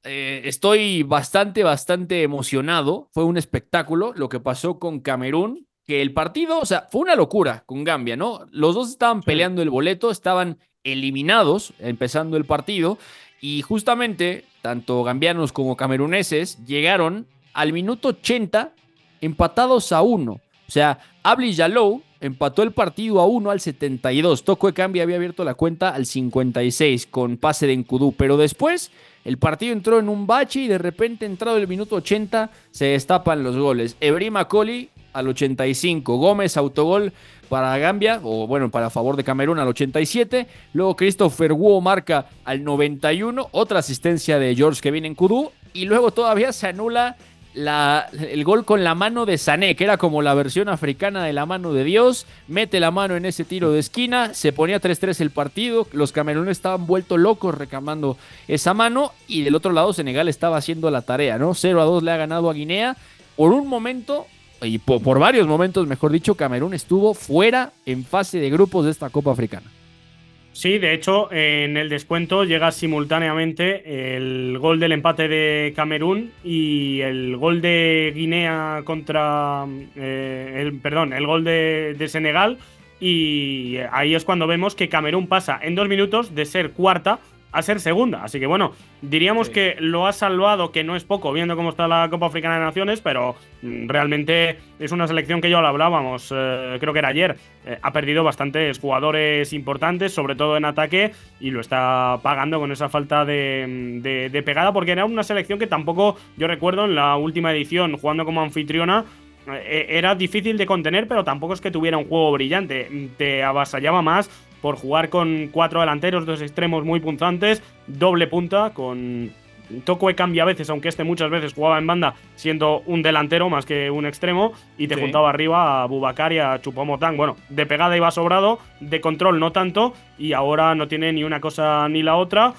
eh, estoy bastante, bastante emocionado. Fue un espectáculo lo que pasó con Camerún, que el partido, o sea, fue una locura con Gambia, ¿no? Los dos estaban peleando el boleto, estaban eliminados empezando el partido y justamente tanto gambianos como cameruneses llegaron al minuto 80 empatados a uno. O sea, Abli Yalou empató el partido a uno al 72. Toco de cambio había abierto la cuenta al 56 con pase de Encudú, pero después el partido entró en un bache y de repente entrado el minuto 80 se destapan los goles. Ebrima Coli al 85. Gómez, autogol para Gambia, o bueno, para favor de Camerún al 87. Luego Christopher Wu marca al 91. Otra asistencia de George Kevin en Kudu. Y luego todavía se anula la, el gol con la mano de Sané, que era como la versión africana de la mano de Dios. Mete la mano en ese tiro de esquina. Se ponía 3-3 el partido. Los camerunes estaban vueltos locos reclamando esa mano. Y del otro lado, Senegal estaba haciendo la tarea, ¿no? 0 a 2 le ha ganado a Guinea. Por un momento, y por, varios momentos, mejor dicho, Camerún estuvo fuera en fase de grupos de esta Copa Africana. Sí, de hecho, en el descuento llega simultáneamente el gol del empate de Camerún y el gol de Guinea contra. eh, el, perdón, el gol de Senegal. Y ahí es cuando vemos que Camerún pasa en dos minutos de ser cuarta a ser segunda. Así que bueno, diríamos que lo ha salvado, que no es poco, viendo cómo está la Copa Africana de Naciones, pero mm, realmente es una selección que ya lo hablábamos, eh, creo que era ayer. Eh, ha perdido bastantes jugadores importantes, sobre todo en ataque, y lo está pagando con esa falta de, de- de pegada, porque era una selección que tampoco, yo recuerdo en la última edición, jugando como anfitriona, eh, era difícil de contener, pero tampoco es que tuviera un juego brillante. Te avasallaba más por jugar con cuatro delanteros, dos extremos muy punzantes, doble punta, con Tokue cambia a veces, aunque este muchas veces jugaba en banda siendo un delantero más que un extremo, y te Sí. juntaba arriba a Bubacar y a Chupomotang. Bueno, de pegada iba sobrado, de control no tanto, y ahora no tiene ni una cosa ni la otra.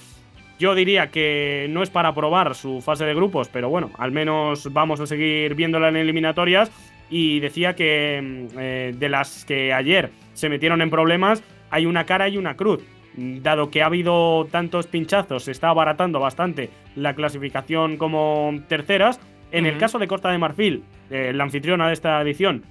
Yo diría que no es para probar su fase de grupos, pero bueno, al menos vamos a seguir viéndola en eliminatorias. Y decía que mm, eh, de las que ayer se metieron en problemas, hay una cara y una cruz. Dado que ha habido tantos pinchazos, se está abaratando bastante la clasificación como terceras. En el caso de Costa de Marfil, eh, la anfitriona de esta edición,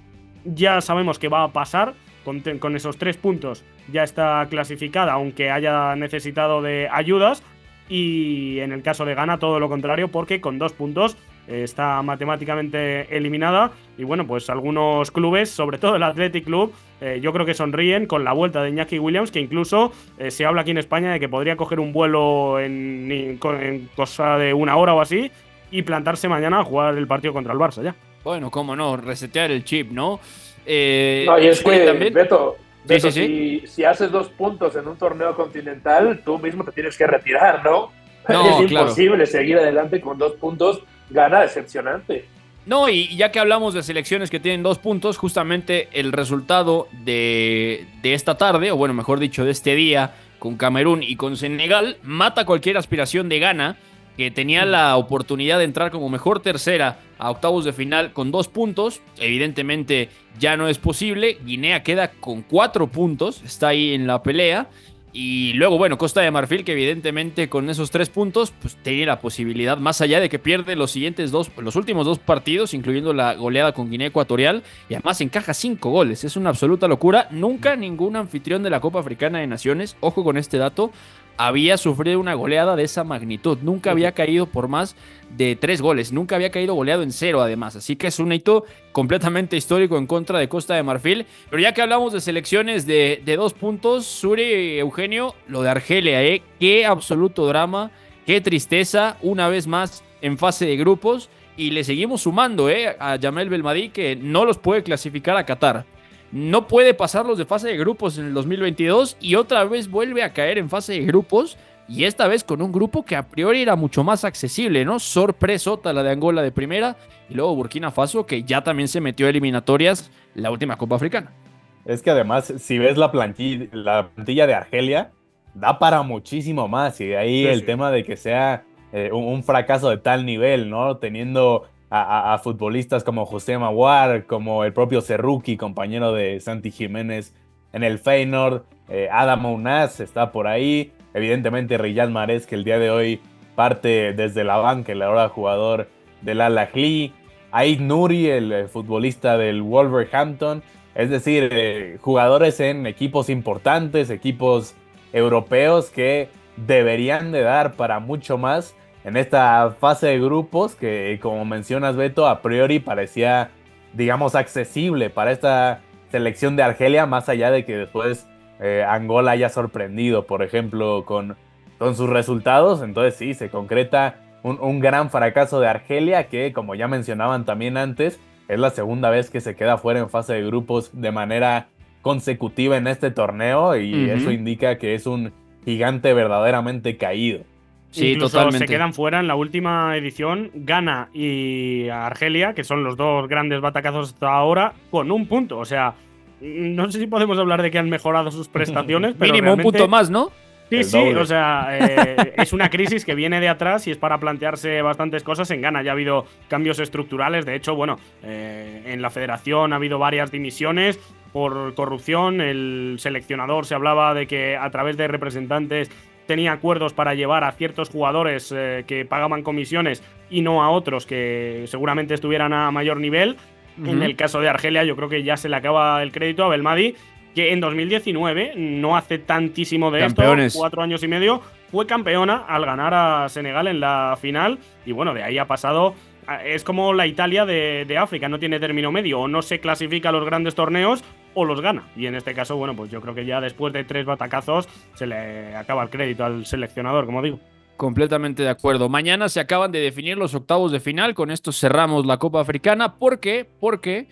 ya sabemos que va a pasar. Con, con esos tres puntos ya está clasificada, aunque haya necesitado de ayudas. Y en el caso de Ghana, todo lo contrario, porque con dos puntos está matemáticamente eliminada. Y bueno, pues algunos clubes, sobre todo el Athletic Club, eh, yo creo que sonríen con la vuelta de Iñaki Williams, que incluso eh, se habla aquí en España de que podría coger un vuelo en, en co- en cosa de una hora o así y plantarse mañana a jugar el partido contra el Barça ya. Bueno, cómo no, resetear el chip, ¿no? Eh, No, y es Suri que, también- Beto, Sí, Beto, sí, sí. Si, si haces dos puntos en un torneo continental, tú mismo te tienes que retirar, ¿no? No, es claro. imposible seguir adelante con dos puntos. Gana decepcionante. No, y ya que hablamos de selecciones que tienen dos puntos, justamente el resultado de, de esta tarde, o bueno, mejor dicho, de este día, con Camerún y con Senegal, mata cualquier aspiración de Ghana, que tenía la oportunidad de entrar como mejor tercera a octavos de final con dos puntos. Evidentemente ya no es posible. Guinea queda con cuatro puntos, está ahí en la pelea. Y luego, bueno, Costa de Marfil, que evidentemente con esos tres puntos, pues tiene la posibilidad, más allá de que pierde los siguientes dos, los últimos dos partidos, incluyendo la goleada con Guinea Ecuatorial, y además encaja cinco goles. Es una absoluta locura. Nunca ningún anfitrión de la Copa Africana de Naciones, ojo con este dato, había sufrido una goleada de esa magnitud. Nunca había caído por más de tres goles. Nunca había caído goleado en cero, además. Así que es un hito completamente histórico en contra de Costa de Marfil. Pero ya que hablamos de selecciones de, de dos puntos, Suri, Eugenio, lo de Argelia, ¿eh? Qué absoluto drama, qué tristeza, una vez más en fase de grupos. Y le seguimos sumando ¿eh? a Jamel Belmadi que no los puede clasificar a Qatar. No puede pasarlos de fase de grupos en el 2022 y otra vez vuelve a caer en fase de grupos y esta vez con un grupo que a priori era mucho más accesible, ¿no? Sorpresota la de Angola de primera y luego Burkina Faso que ya también se metió a eliminatorias la última Copa Africana. Es que además, si ves la plantilla, la plantilla de Argelia, da para muchísimo más. Y de ahí Sí, el sí. tema de que sea eh, un, un fracaso de tal nivel, ¿no? Teniendo a, futbolistas como José Maguar, como el propio Cerruki, compañero de Santi Jiménez en el Feyenoord, eh, Adam Ounaz está por ahí. Evidentemente, Riyad Mahrez, que el día de hoy parte desde la banca, el ahora jugador del Al Ahly. Aid Nuri, el eh, futbolista del Wolverhampton. Es decir, eh, jugadores en equipos importantes, equipos europeos que deberían de dar para mucho más en esta fase de grupos que, como mencionas Beto, a priori parecía, digamos, accesible para esta selección de Argelia, más allá de que después eh, Angola haya sorprendido, por ejemplo, con, con sus resultados. Entonces sí, se concreta un, un gran fracaso de Argelia que, como ya mencionaban también antes, Es la segunda vez que se queda fuera en fase de grupos de manera consecutiva en este torneo y eso indica que es un gigante verdaderamente caído. Sí, totalmente. se quedan fuera en la última edición Ghana y Argelia, que son los dos grandes batacazos hasta ahora, con un punto. O sea, no sé si podemos hablar de que han mejorado sus prestaciones, pero mínimo un punto más, ¿no? Sí, sí, o sea, eh, es una crisis que viene de atrás y es para plantearse bastantes cosas. En Ghana ya ha habido cambios estructurales. De hecho, bueno, eh, en la federación ha habido varias dimisiones por corrupción. El seleccionador se hablaba de que a través de representantes tenía acuerdos para llevar a ciertos jugadores eh, que pagaban comisiones y no a otros que seguramente estuvieran a mayor nivel. En el caso de Argelia, yo creo que ya se le acaba el crédito a Belmadi que en 2019, no hace tantísimo de esto, cuatro años y medio, fue campeona al ganar a Senegal en la final. Y bueno, de ahí ha pasado. Es como la Italia de, África, no tiene término medio, o no se clasifica a los grandes torneos o los gana. Y en este caso, bueno, pues yo creo que ya después de tres batacazos se le acaba el crédito al seleccionador, como digo. Completamente de acuerdo. Mañana se acaban de definir los octavos de final. Con esto cerramos la Copa Africana. ¿Por qué? Porque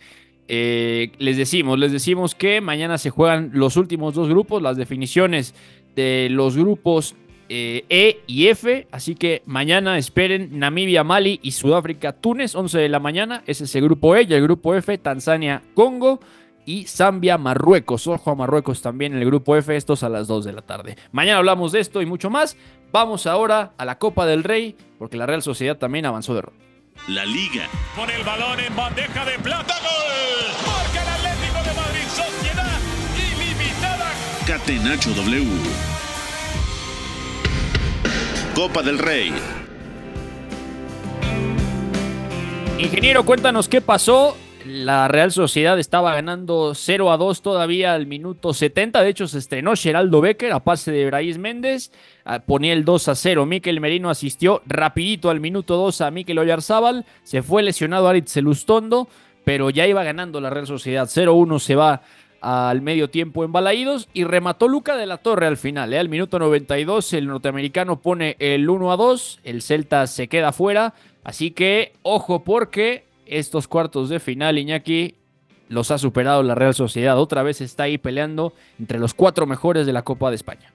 eh, les decimos, les decimos que mañana se juegan los últimos dos grupos, las definiciones de los grupos eh, E y F. Así que mañana esperen Namibia, Mali y Sudáfrica, Túnez, 11 de la mañana. Ese es el grupo E y el grupo F, Tanzania, Congo y Zambia, Marruecos. Ojo a Marruecos también en el grupo F, estos a las 2 de la tarde. Mañana hablamos de esto y mucho más. Vamos ahora a la Copa del Rey, porque la Real Sociedad también avanzó de ronda. La Liga. Con el balón en bandeja de plata, gol. Marca el Atlético de Madrid, Sociedad ilimitada. Catenacho W. Copa del Rey. Ingeniero, cuéntanos qué pasó la Real Sociedad estaba ganando 0 a 2 todavía al minuto 70. De hecho, se estrenó Geraldo Becker a pase de Brais Méndez. Ah, ponía el 2 a 0. Miquel Merino asistió rapidito al minuto 2 a Miquel Oyarzábal. Se fue lesionado Aritz Celustondo, pero ya iba ganando la Real Sociedad. 0-1 se va al medio tiempo en Balaídos y remató Luca de la Torre al final. ¿eh? Al minuto 92 el norteamericano pone el 1 a 2. El Celta se queda fuera. Así que ojo porque estos cuartos de final, Iñaki, los ha superado la Real Sociedad. Otra vez está ahí peleando entre los cuatro mejores de la Copa de España.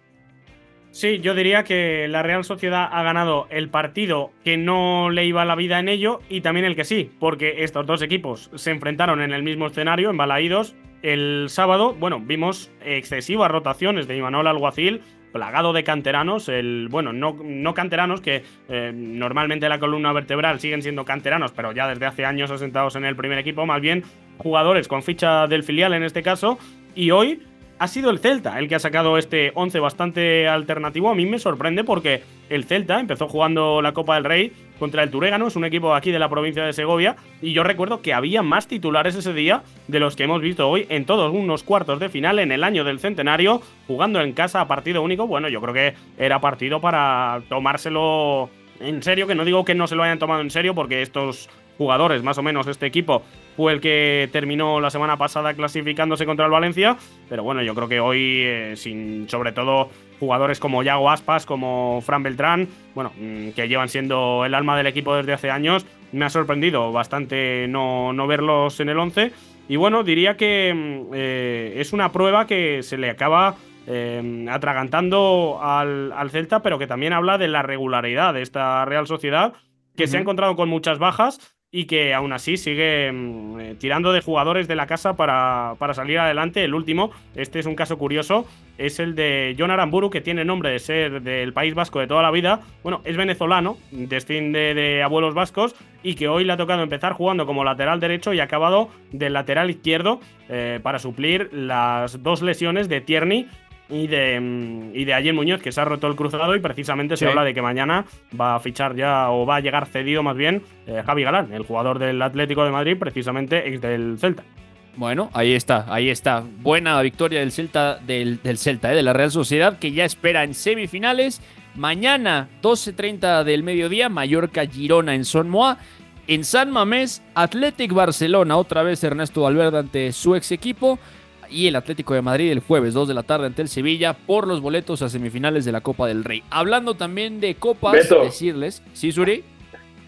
Sí, yo diría que la Real Sociedad ha ganado el partido que no le iba la vida en ello y también el que sí, porque estos dos equipos se enfrentaron en el mismo escenario, en Balaídos, el sábado. Bueno, vimos excesivas rotaciones de Imanol Alguacil, plagado de canteranos, el bueno, no, no canteranos que eh, normalmente la columna vertebral siguen siendo canteranos, pero ya desde hace años asentados en el primer equipo, más bien jugadores con ficha del filial en este caso, y hoy ha sido el Celta el que ha sacado este 11 bastante alternativo. A mí me sorprende porque el Celta empezó jugando la Copa del Rey contra el Turégano, es un equipo aquí de la provincia de Segovia, y yo recuerdo que había más titulares ese día de los que hemos visto hoy en todos unos cuartos de final en el año del centenario, jugando en casa a partido único. Bueno, yo creo que era partido para tomárselo en serio, que no digo que no se lo hayan tomado en serio, porque estos jugadores, más o menos este equipo, fue el que terminó la semana pasada clasificándose contra el Valencia. Pero bueno, yo creo que hoy, eh, sin sobre todo jugadores como Yago Aspas, como Fran Beltrán, bueno, mm, que llevan siendo el alma del equipo desde hace años, me ha sorprendido bastante no, verlos en el 11. Y bueno, diría que mm, eh, es una prueba que se le acaba eh, atragantando al, Celta, pero que también habla de la regularidad de esta Real Sociedad, que se ha encontrado con muchas bajas, y que aún así sigue mm, eh, tirando de jugadores de la casa para, para, salir adelante. El último, este es un caso curioso, es el de John Aramburu, que tiene nombre de ser del País Vasco de toda la vida. Bueno, es venezolano, destin de, de abuelos vascos, y que hoy le ha tocado empezar jugando como lateral derecho y ha acabado del lateral izquierdo eh, para suplir las dos lesiones de Tierney y de, mm, y de Ayer Muñoz, que se ha roto el cruzado y precisamente se habla de que mañana va a fichar ya o va a llegar cedido más bien eh, Javi Galán, el jugador del Atlético de Madrid, precisamente ex del Celta. Bueno, ahí está, ahí está. Buena victoria del Celta, del, Celta, eh, de la Real Sociedad, que ya espera en semifinales. Mañana, 12.30 del mediodía, Mallorca-Girona en Son Moa. En San Mamés, Athletic Barcelona, otra vez Ernesto Valverde ante su ex equipo y el Atlético de Madrid el jueves 2 de la tarde ante el Sevilla por los boletos a semifinales de la Copa del Rey. Hablando también de copas, decirles, ¿sí, Suri?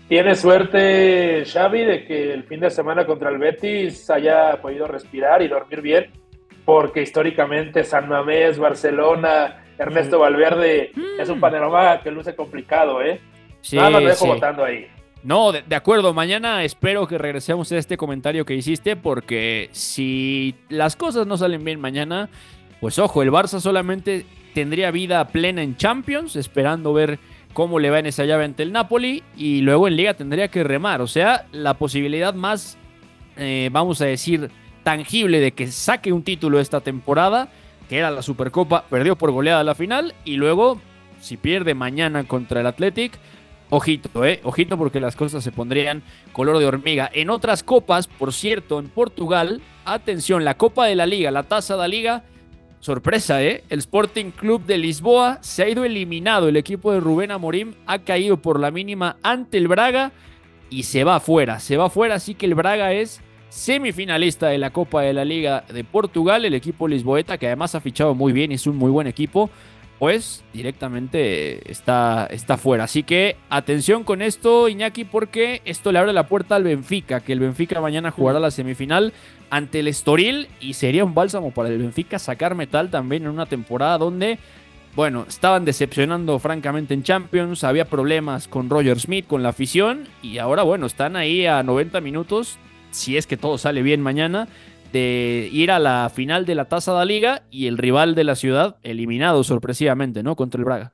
tiene suerte Xavi de que el fin de semana contra el Betis haya podido respirar y dormir bien, porque históricamente San Mamés, Barcelona, Ernesto Valverde es un panorama que luce complicado, ¿eh? Sí, Nada más lo dejo sí. votando ahí. No, de, acuerdo. Mañana espero que regresemos a este comentario que hiciste porque si las cosas no salen bien mañana, pues ojo, el Barça solamente tendría vida plena en Champions, esperando ver cómo le va en esa llave ante el Napoli y luego en Liga tendría que remar. O sea, la posibilidad más, eh, vamos a decir, tangible de que saque un título esta temporada, que era la Supercopa, perdió por goleada la final y luego, si pierde mañana contra el Athletic, Ojito, eh, ojito porque las cosas se pondrían color de hormiga. En otras copas, por cierto, en Portugal, atención, la Copa de la Liga, la Taza de la Liga, sorpresa, eh, el Sporting Club de Lisboa se ha ido eliminado. El equipo de Rubén Amorim ha caído por la mínima ante el Braga y se va afuera, se va afuera, así que el Braga es semifinalista de la Copa de la Liga de Portugal, el equipo lisboeta que además ha fichado muy bien es un muy buen equipo pues directamente está, está fuera. Así que atención con esto, Iñaki, porque esto le abre la puerta al Benfica, que el Benfica mañana jugará la semifinal ante el Estoril y sería un bálsamo para el Benfica sacar metal también en una temporada donde, bueno, estaban decepcionando francamente en Champions, había problemas con Roger Smith, con la afición y ahora, bueno, están ahí a 90 minutos, si es que todo sale bien mañana, de ir a la final de la Taza de la Liga y el rival de la ciudad eliminado sorpresivamente, ¿no? Contra el Braga.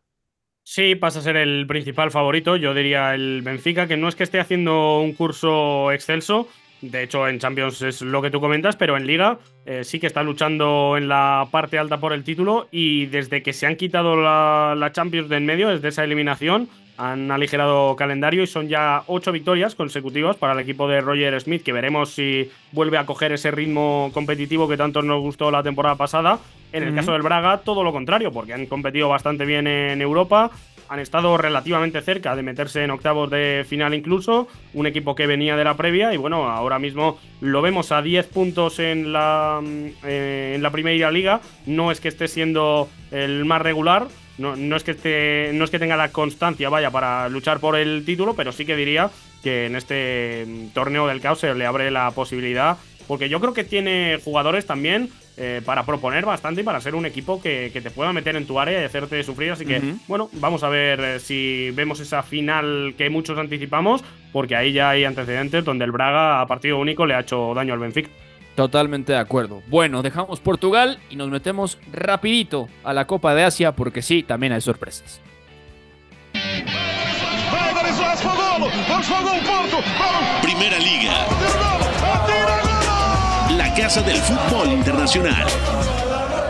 Sí, pasa a ser el principal favorito. Yo diría el Benfica, que no es que esté haciendo un curso excelso. De hecho, en Champions es lo que tú comentas, pero en Liga eh, sí que está luchando en la parte alta por el título. Y desde que se han quitado la, la Champions de en medio, desde esa eliminación, han aligerado calendario y son ya ocho victorias consecutivas para el equipo de Roger Smith, que veremos si vuelve a coger ese ritmo competitivo que tanto nos gustó la temporada pasada. En el caso del Braga, todo lo contrario, porque han competido bastante bien en Europa, han estado relativamente cerca de meterse en octavos de final incluso, un equipo que venía de la previa y bueno, ahora mismo lo vemos a 10 puntos en la, mm, eh, en la primera liga, no es que esté siendo el más regular, no, no es que esté, no es que tenga la constancia, vaya, para luchar por el título, pero sí que diría que en este mm, torneo del caos se le abre la posibilidad, porque yo creo que tiene jugadores también eh, para proponer bastante y para ser un equipo que, que te pueda meter en tu área y hacerte sufrir. Así que, bueno, vamos a ver eh, si vemos esa final que muchos anticipamos, porque ahí ya hay antecedentes donde el Braga a partido único le ha hecho daño al Benfica. Totalmente de acuerdo. Bueno, dejamos Portugal y nos metemos rapidito a la Copa de Asia porque sí, también hay sorpresas. Primera Liga, la casa del fútbol internacional.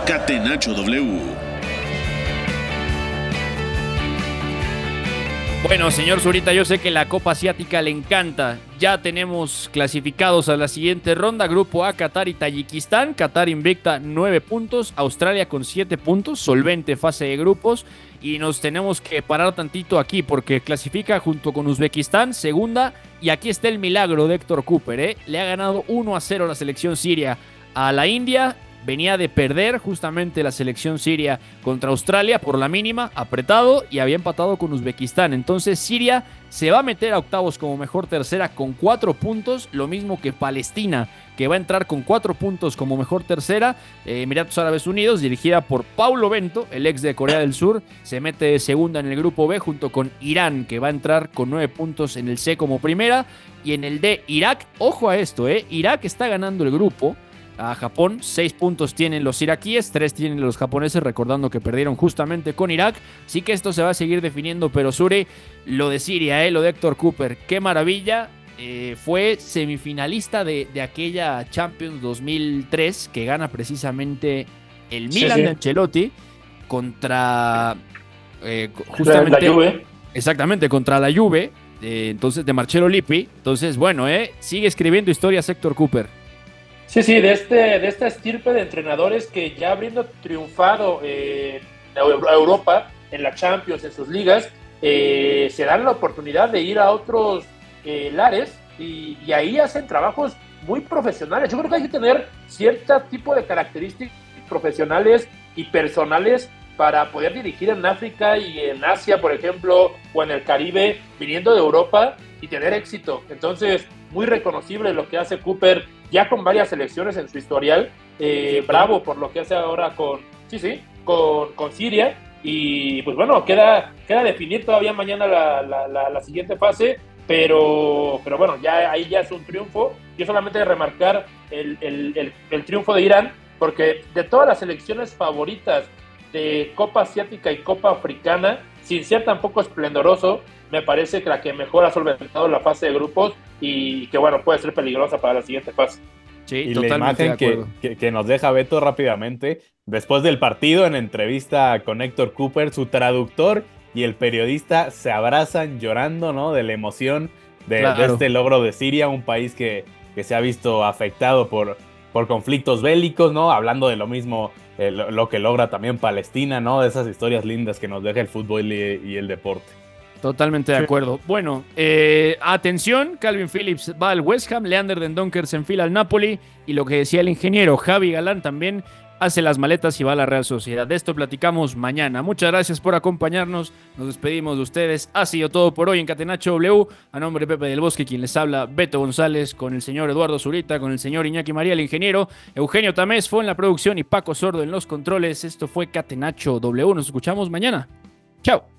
Catenacho W. Bueno, señor Zurita, yo sé que la Copa Asiática le encanta. Ya tenemos clasificados a la siguiente ronda. Grupo A, Qatar y Tayikistán. Qatar invicta 9 puntos. Australia con 7 puntos. Solvente fase de grupos. Y nos tenemos que parar tantito aquí porque clasifica junto con Uzbekistán, segunda. Y aquí está el milagro de Héctor Cooper. ¿eh? Le ha ganado 1 a 0 la selección siria a la India. Venía de perder justamente la selección siria contra Australia por la mínima, apretado y había empatado con Uzbekistán. Entonces Siria se va a meter a octavos como mejor tercera con cuatro puntos, lo mismo que Palestina, que va a entrar con cuatro puntos como mejor tercera. Eh, Emiratos Árabes Unidos, dirigida por Paulo Bento, el ex de Corea del Sur, se mete de segunda en el grupo B junto con Irán, que va a entrar con nueve puntos en el C como primera. Y en el D, Irak, ojo a esto, eh, Irak está ganando el grupo a Japón. Seis puntos tienen los iraquíes, tres tienen los japoneses, recordando que perdieron justamente con Irak. Sí que esto se va a seguir definiendo, pero Suri, lo de Siria, eh, lo de Héctor Cooper, qué maravilla. Eh, fue semifinalista de, de aquella Champions 2003 que gana precisamente el Sí, Milan sí. de Ancelotti contra eh, justamente La Juve. Exactamente, contra la Juve, eh, entonces de Marcelo Lippi. Entonces, bueno, eh, sigue escribiendo historias Héctor Cooper. Sí, sí, de, este, de esta estirpe de entrenadores que ya habiendo triunfado eh, Eu- Europa, en la Champions, en sus ligas, eh, se dan la oportunidad de ir a otros eh, lares y, y ahí hacen trabajos muy profesionales. Yo creo que hay que tener cierto tipo de características profesionales y personales para poder dirigir en África y en Asia, por ejemplo, o en el Caribe, viniendo de Europa y tener éxito. Entonces, muy reconocible lo que hace Cooper ya con varias selecciones en su historial. Eh, bravo por lo que hace ahora con, sí, sí, con, con Siria. Y pues bueno, queda, queda definir todavía mañana la, la, la, siguiente fase, pero, pero bueno, ya ahí ya es un triunfo. Yo solamente remarcar el, el, el, triunfo de Irán, porque de todas las selecciones favoritas de Copa Asiática y Copa Africana, sin ser tampoco esplendoroso, me parece que la que mejor ha solventado la fase de grupos y que bueno, puede ser peligrosa para la siguiente fase. Sí, y la imagen que, que, nos deja Beto rápidamente, después del partido, en entrevista con Héctor Cooper, su traductor y el periodista se abrazan llorando, ¿no? De la emoción de, este logro de Siria, un país que, que se ha visto afectado por, por conflictos bélicos, ¿no? Hablando de lo mismo, eh, lo, que logra también Palestina, ¿no? De esas historias lindas que nos deja el fútbol y el deporte. Totalmente de acuerdo. Bueno, eh, atención, Calvin Phillips va al West Ham, Leander Den Donker se enfila al Napoli y lo que decía el ingeniero Javi Galán también hace las maletas y va a la Real Sociedad. De esto platicamos mañana. Muchas gracias por acompañarnos. Nos despedimos de ustedes. Ha sido todo por hoy en Catenacho W. A nombre de Pepe del Bosque, quien les habla, Beto González, con el señor Eduardo Zurita, con el señor Iñaki María, el ingeniero. Eugenio Tamés fue en la producción y Paco Sordo en los controles. Esto fue Catenacho W. Nos escuchamos mañana. Chao.